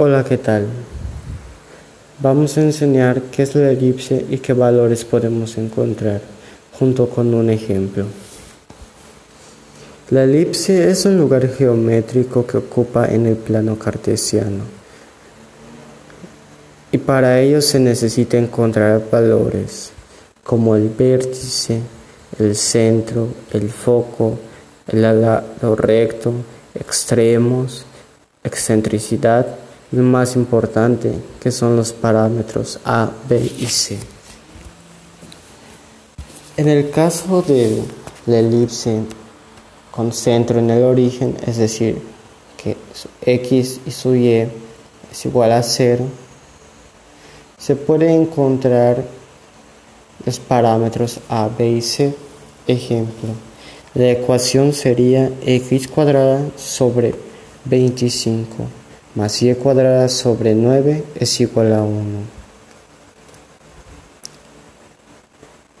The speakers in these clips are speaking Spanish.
Hola, ¿qué tal? Vamos a enseñar qué es la elipse y qué valores podemos encontrar, junto con un ejemplo. La elipse es un lugar geométrico que ocupa en el plano cartesiano. Y para ello se necesita encontrar valores como el vértice, el centro, el foco, el lado recto, extremos, excentricidad lo más importante, que son los parámetros A, B y C. En el caso de la elipse con centro en el origen, es decir, que su x y su y es igual a 0, se puede encontrar los parámetros A, B y C. Ejemplo, la ecuación sería x cuadrada sobre 25 más y cuadrada sobre 9 es igual a 1.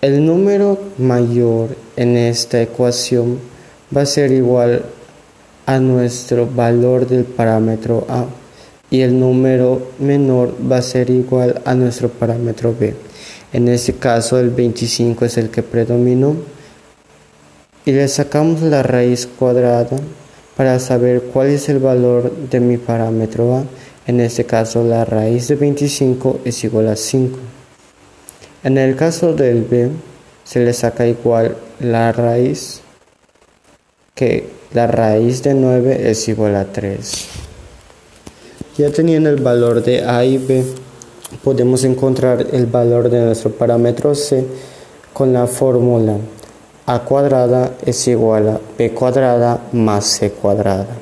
El número mayor en esta ecuación va a ser igual a nuestro valor del parámetro A y el número menor va a ser igual a nuestro parámetro B. En este caso el 25 es el que predominó y le sacamos la raíz cuadrada para saber cuál es el valor de mi parámetro A. En este caso la raíz de 25 es igual a 5. En el caso del B se le saca igual la raíz que la raíz de 9 es igual a 3. Ya teniendo el valor de A y B, podemos encontrar el valor de nuestro parámetro C con la fórmula a cuadrada es igual a b cuadrada más c cuadrada.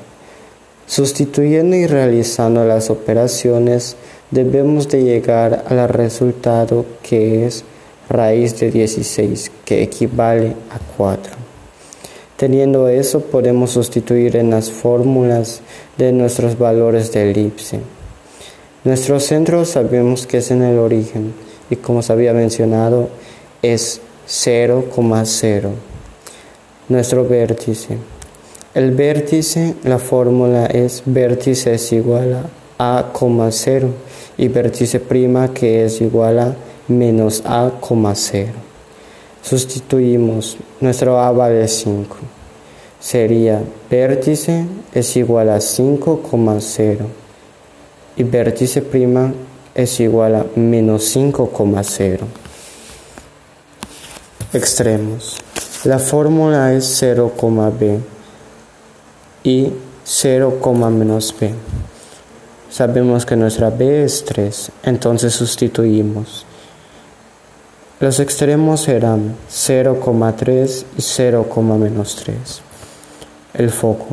Sustituyendo y realizando las operaciones debemos de llegar al resultado que es raíz de 16 que equivale a 4. Teniendo eso podemos sustituir en las fórmulas de nuestros valores de elipse. Nuestro centro sabemos que es en el origen y como se había mencionado es 0,0. Nuestro vértice. El vértice, la fórmula es vértice es igual a A,0 y vértice prima que es igual a menos A,0. Sustituimos, nuestro A vale 5. Sería vértice es igual a 5,0 y vértice prima es igual a menos 5,0 extremos. La fórmula es 0, b y 0, menos b. Sabemos que nuestra b es 3, entonces sustituimos. Los extremos serán 0,3 y 0, menos 3. El foco.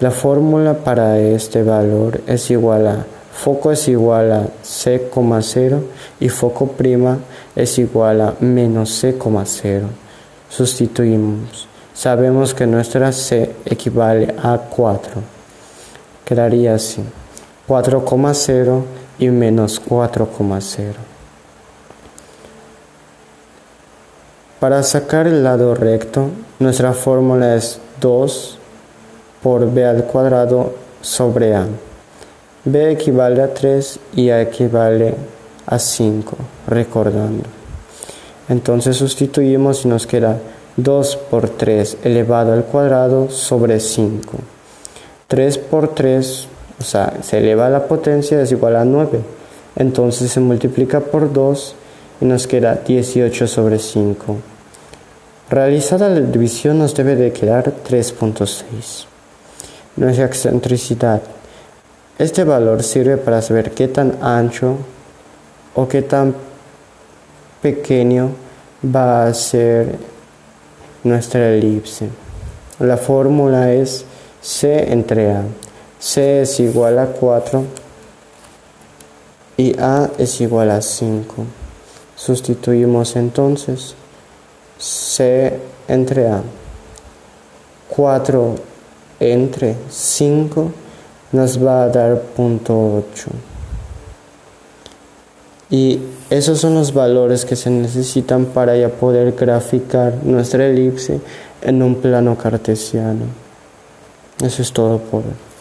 La fórmula para este valor es igual a foco es igual a C,0 y foco prima es igual a menos C,0. Sustituimos. Sabemos que nuestra C equivale a 4. Quedaría así. 4,0 y menos 4,0. Para sacar el lado recto, nuestra fórmula es 2 por b al cuadrado sobre a b equivale a 3 y a equivale a 5, recordando. Entonces sustituimos y nos queda 2 por 3 elevado al cuadrado sobre 5. 3 por 3, o sea, se eleva a la potencia, es igual a 9. Entonces se multiplica por 2 y nos queda 18 sobre 5. Realizada la división nos debe de quedar 3.6. Nuestra excentricidad este valor sirve para saber qué tan ancho o qué tan pequeño va a ser nuestra elipse. La fórmula es C entre A. C es igual a 4 y A es igual a 5. Sustituimos entonces C entre A. 4 entre 5 nos va a dar punto 8. Y esos son los valores que se necesitan para ya poder graficar nuestra elipse en un plano cartesiano. Eso es todo por hoy.